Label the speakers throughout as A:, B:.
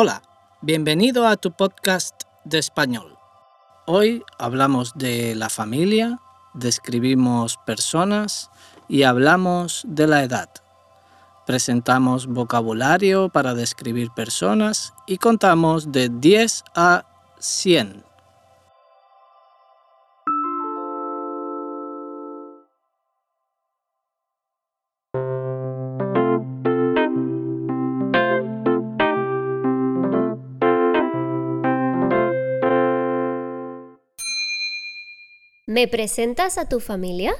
A: Hola, bienvenido a tu podcast de español. Hoy hablamos de la familia, describimos personas y hablamos de la edad. Presentamos vocabulario para describir personas y contamos de 10 a 100.
B: ¿Me presentas a tu familia?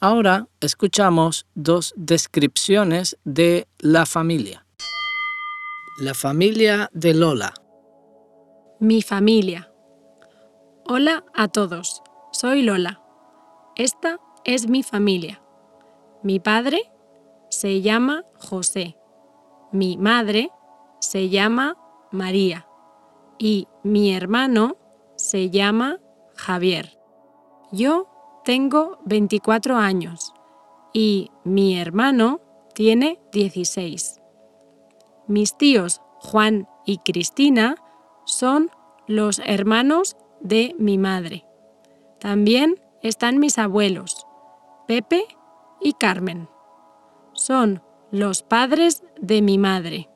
A: Ahora escuchamos dos descripciones de la familia. La familia de Lola.
C: Mi familia. Hola a todos, soy Lola. Esta es mi familia. Mi padre se llama José. Mi madre se llama María. Y mi hermano se llama Javier. Yo tengo 24 años y mi hermano tiene 16. Mis tíos Juan y Cristina son los hermanos de mi madre. También están mis abuelos, Pepe y Carmen. Son los padres de mi madre.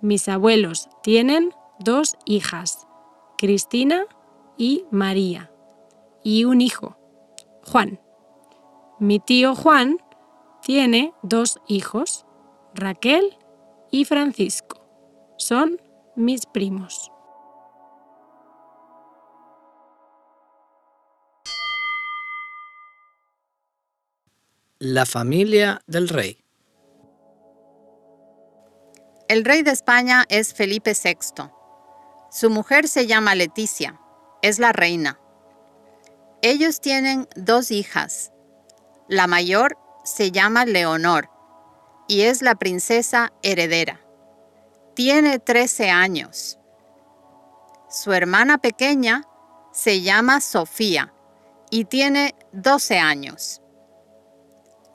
C: Mis abuelos tienen dos hijas, Cristina y María y un hijo, Juan. Mi tío Juan tiene dos hijos, Raquel y Francisco. Son mis primos.
A: La familia del rey.
D: El rey de España es Felipe VI. Su mujer se llama Leticia, es la reina. Ellos tienen dos hijas. La mayor se llama Leonor y es la princesa heredera. Tiene 13 años. Su hermana pequeña se llama Sofía y tiene 12 años.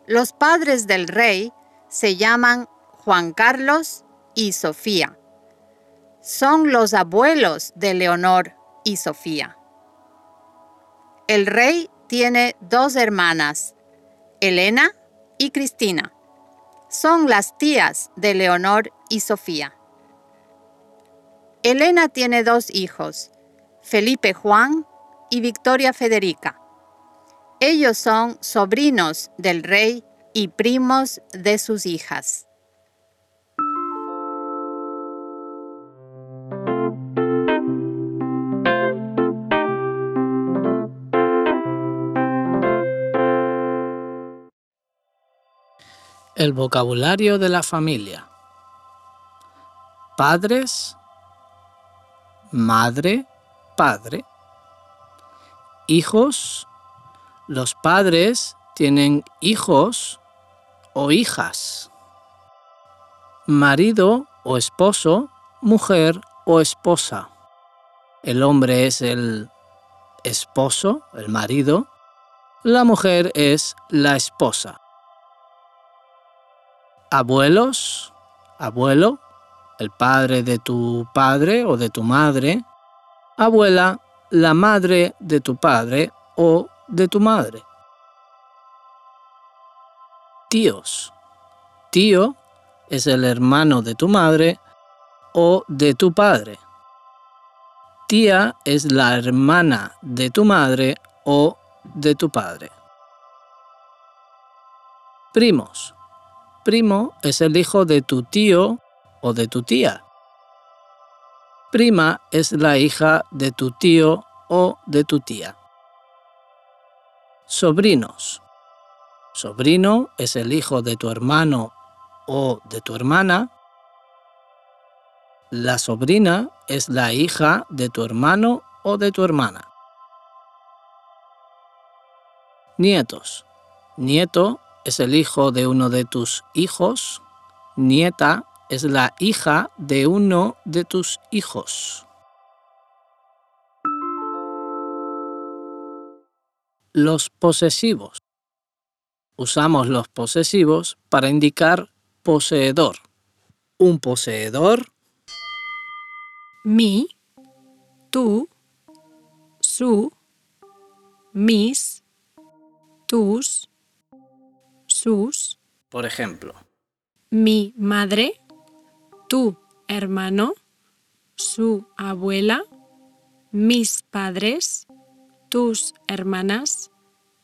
D: Los padres del rey se llaman Juan Carlos y Sofía. Son los abuelos de Leonor y Sofía. El rey tiene dos hermanas, Elena y Cristina. Son las tías de Leonor y Sofía. Elena tiene dos hijos, Felipe Juan y Victoria Federica. Ellos son sobrinos del rey y primos de sus hijas.
A: El vocabulario de la familia. Padres, madre, padre. Hijos. Los padres tienen hijos o hijas. Marido o esposo, mujer o esposa. El hombre es el esposo, el marido. La mujer es la esposa abuelos, abuelo, el padre de tu padre o de tu madre, abuela, la madre de tu padre o de tu madre. Tíos. Tío es el hermano de tu madre o de tu padre. Tía es la hermana de tu madre o de tu padre. Primos. Primo es el hijo de tu tío o de tu tía. Prima es la hija de tu tío o de tu tía. Sobrinos. Sobrino es el hijo de tu hermano o de tu hermana. La sobrina es la hija de tu hermano o de tu hermana. Nietos. Nieto es el hijo de uno de tus hijos. Nieta es la hija de uno de tus hijos. Los posesivos. Usamos los posesivos para indicar poseedor. Un poseedor.
C: Mi, tú, su, mis, tus,
A: por ejemplo,
C: mi madre, tu hermano, su abuela, mis padres, tus hermanas,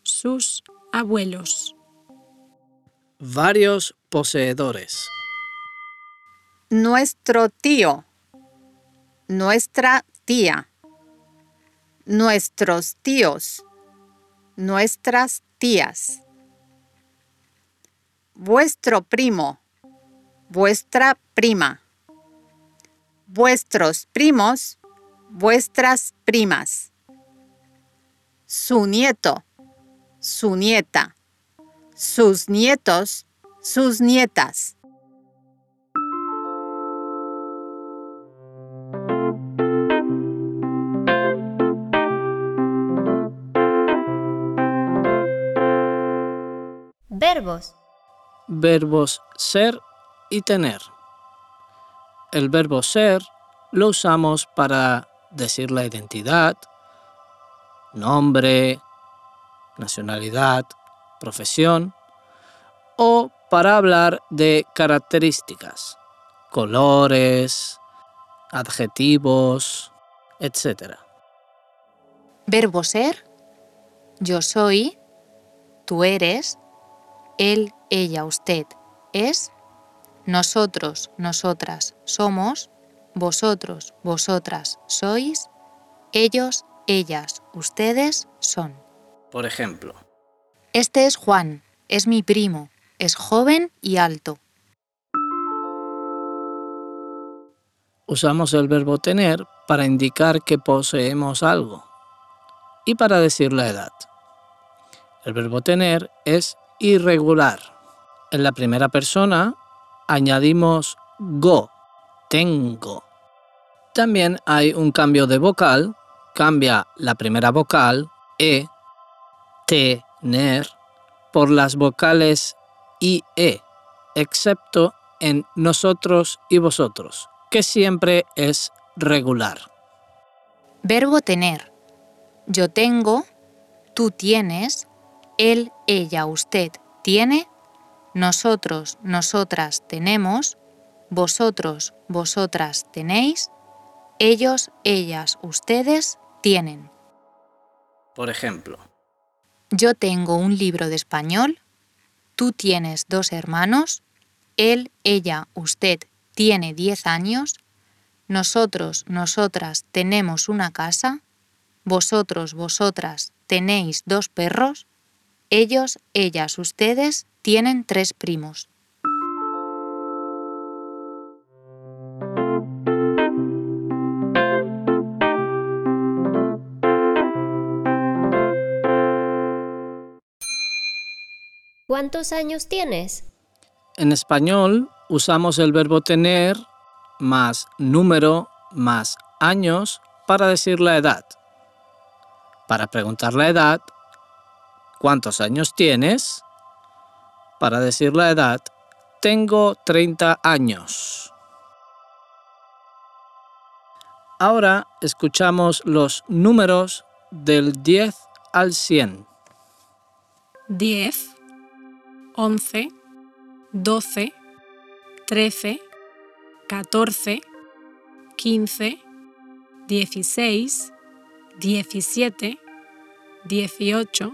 C: sus abuelos.
A: Varios poseedores.
D: Nuestro tío. Nuestra tía. Nuestros tíos. Nuestras tías vuestro primo, vuestra prima, vuestros primos, vuestras primas, su nieto, su nieta, sus nietos, sus nietas.
B: Verbos
A: verbos ser y tener. El verbo ser lo usamos para decir la identidad, nombre, nacionalidad, profesión, o para hablar de características, colores, adjetivos, etc.
B: Verbo ser, yo soy, tú eres, él ella, usted es, nosotros, nosotras somos, vosotros, vosotras sois, ellos, ellas, ustedes son.
A: Por ejemplo.
B: Este es Juan, es mi primo, es joven y alto.
A: Usamos el verbo tener para indicar que poseemos algo y para decir la edad. El verbo tener es irregular en la primera persona añadimos go, tengo. También hay un cambio de vocal, cambia la primera vocal, e, tener, por las vocales i, e, excepto en nosotros y vosotros, que siempre es regular.
B: Verbo tener. Yo tengo, tú tienes, él, ella, usted tiene nosotros, nosotras tenemos, vosotros, vosotras tenéis, ellos, ellas, ustedes tienen.
A: Por ejemplo,
B: yo tengo un libro de español, tú tienes dos hermanos, él, ella, usted tiene diez años, nosotros, nosotras tenemos una casa, vosotros, vosotras tenéis dos perros, ellos, ellas, ustedes tienen tres primos. ¿Cuántos años tienes?
A: En español usamos el verbo tener más número más años para decir la edad. Para preguntar la edad cuántos años tienes, para decir la edad, tengo 30 años. Ahora escuchamos los números del 10 al 100.
C: 10, 11, 12, 13, 14, 15, 16, 17, 18,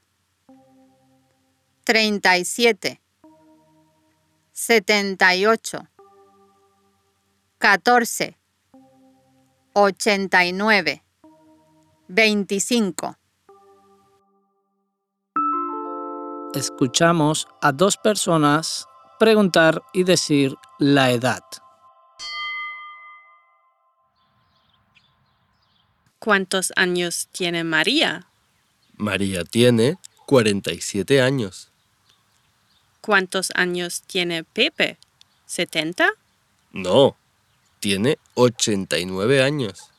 D: 37, 78, 14, 89, 25.
A: Escuchamos a dos personas preguntar y decir la edad.
E: ¿Cuántos años tiene María?
F: María tiene 47 años.
E: ¿Cuántos años tiene Pepe? ¿70?
F: No, tiene 89 años.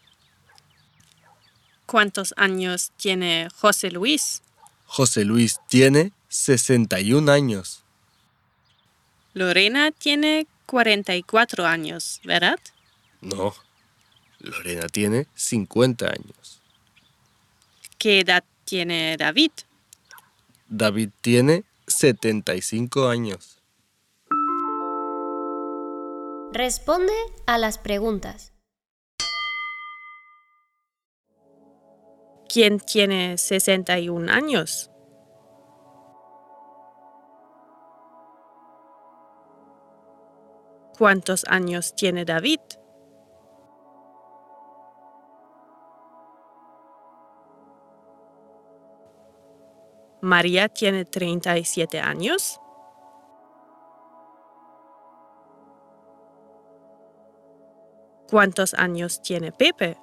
E: ¿Cuántos años tiene José Luis?
F: José Luis tiene 61 años.
E: Lorena tiene 44 años, ¿verdad?
F: No, Lorena tiene 50 años.
E: ¿Qué edad tiene David?
F: David tiene 75 años.
B: Responde a las preguntas.
E: ¿Quién tiene 61 años? ¿Cuántos años tiene David? María tiene 37 años. ¿Cuántos años tiene Pepe?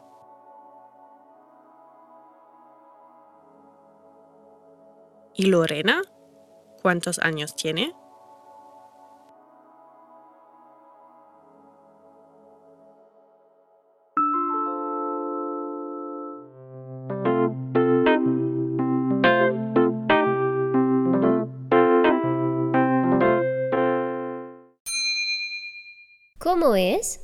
E: ¿Y Lorena? ¿Cuántos años tiene?
B: es?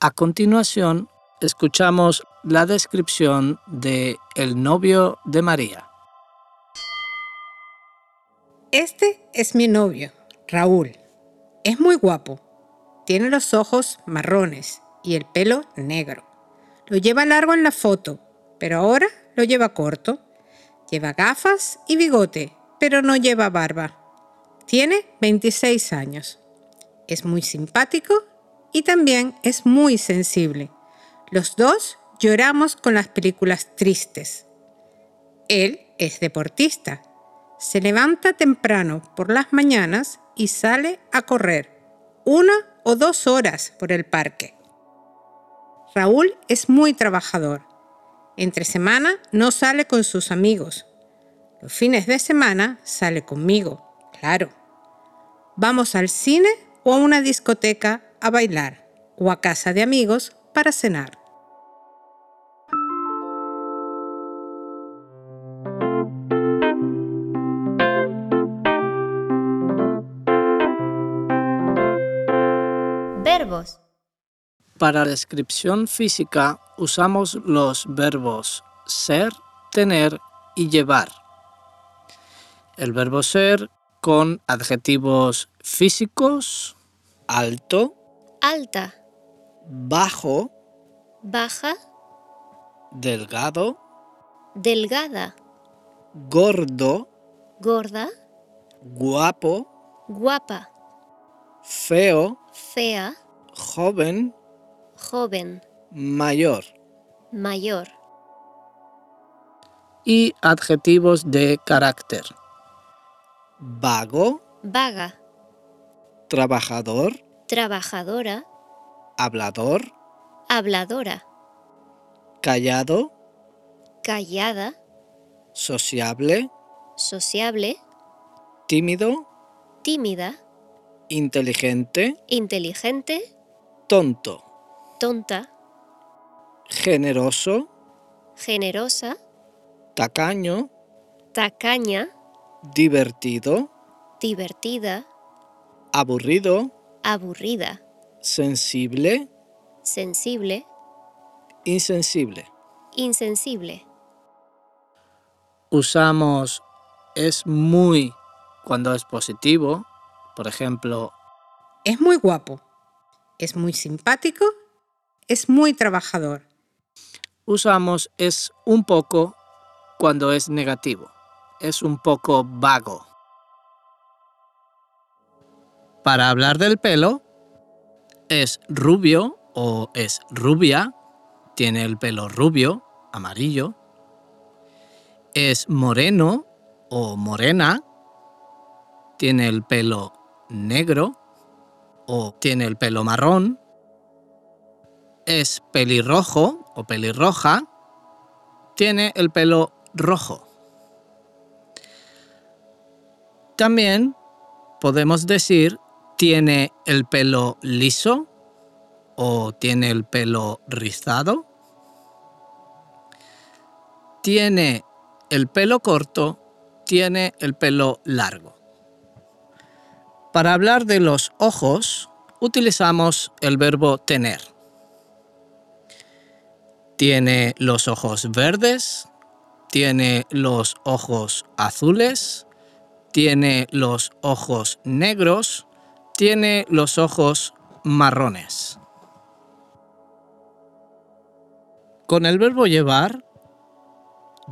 A: A continuación, escuchamos la descripción de El novio de María.
G: Este es mi novio, Raúl. Es muy guapo. Tiene los ojos marrones y el pelo negro. Lo lleva largo en la foto, pero ahora lo lleva corto. Lleva gafas y bigote, pero no lleva barba. Tiene 26 años. Es muy simpático y también es muy sensible. Los dos lloramos con las películas tristes. Él es deportista. Se levanta temprano por las mañanas y sale a correr una o dos horas por el parque. Raúl es muy trabajador. Entre semana no sale con sus amigos. Los fines de semana sale conmigo, claro. Vamos al cine o a una discoteca a bailar o a casa de amigos para cenar.
B: Verbos.
A: Para la descripción física usamos los verbos ser, tener y llevar. El verbo ser con adjetivos físicos, alto,
B: alta,
A: bajo,
B: baja,
A: delgado,
B: delgada,
A: gordo,
B: gorda,
A: guapo,
B: guapa,
A: feo,
B: fea,
A: joven,
B: joven,
A: mayor,
B: mayor.
A: Y adjetivos de carácter. Vago,
B: vaga,
A: trabajador,
B: trabajadora,
A: hablador,
B: habladora,
A: callado,
B: callada,
A: sociable,
B: sociable,
A: tímido,
B: tímida,
A: inteligente,
B: inteligente,
A: tonto,
B: tonta,
A: generoso,
B: generosa,
A: tacaño,
B: tacaña,
A: divertido,
B: divertida,
A: aburrido,
B: aburrida,
A: sensible,
B: sensible,
A: insensible,
B: insensible.
A: Usamos es muy cuando es positivo, por ejemplo,
G: es muy guapo, es muy simpático, es muy trabajador.
A: Usamos es un poco cuando es negativo, es un poco vago. Para hablar del pelo, es rubio o es rubia, tiene el pelo rubio, amarillo, es moreno o morena, tiene el pelo negro o tiene el pelo marrón, es pelirrojo o pelirroja, tiene el pelo rojo. También podemos decir tiene el pelo liso o tiene el pelo rizado? ¿Tiene el pelo corto? ¿Tiene el pelo largo? Para hablar de los ojos, utilizamos el verbo tener. ¿Tiene los ojos verdes? ¿Tiene los ojos azules? ¿Tiene los ojos negros? Tiene los ojos marrones. Con el verbo llevar,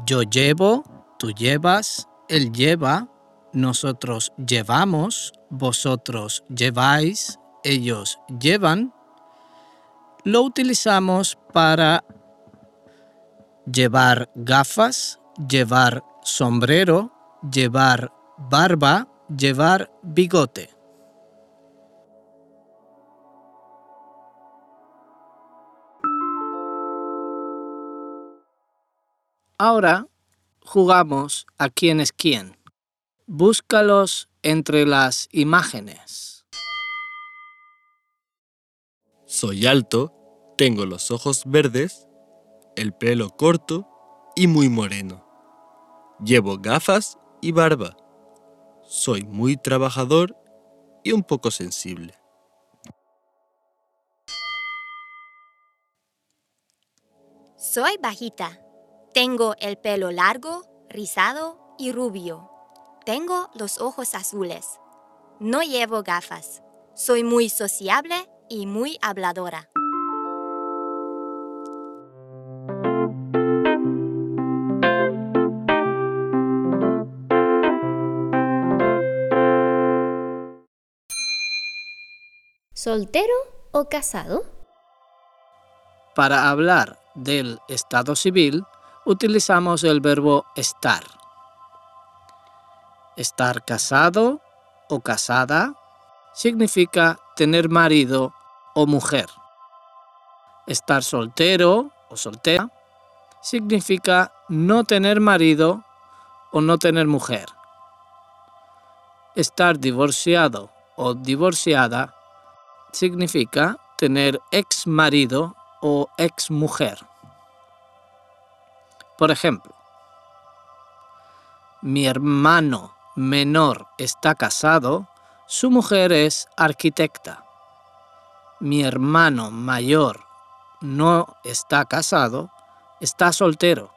A: yo llevo, tú llevas, él lleva, nosotros llevamos, vosotros lleváis, ellos llevan, lo utilizamos para llevar gafas, llevar sombrero, llevar barba, llevar bigote. Ahora jugamos a quién es quién. Búscalos entre las imágenes.
F: Soy alto, tengo los ojos verdes, el pelo corto y muy moreno. Llevo gafas y barba. Soy muy trabajador y un poco sensible.
H: Soy bajita, tengo el pelo largo, rizado y rubio. Tengo los ojos azules. No llevo gafas. Soy muy sociable y muy habladora.
B: ¿Soltero o casado?
A: Para hablar del estado civil, utilizamos el verbo estar. Estar casado o casada significa tener marido o mujer. Estar soltero o soltera significa no tener marido o no tener mujer. Estar divorciado o divorciada significa tener ex marido o ex mujer. Por ejemplo, mi hermano menor está casado, su mujer es arquitecta. Mi hermano mayor no está casado, está soltero.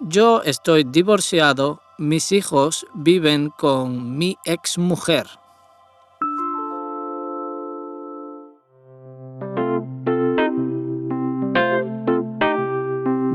A: Yo estoy divorciado, mis hijos viven con mi exmujer.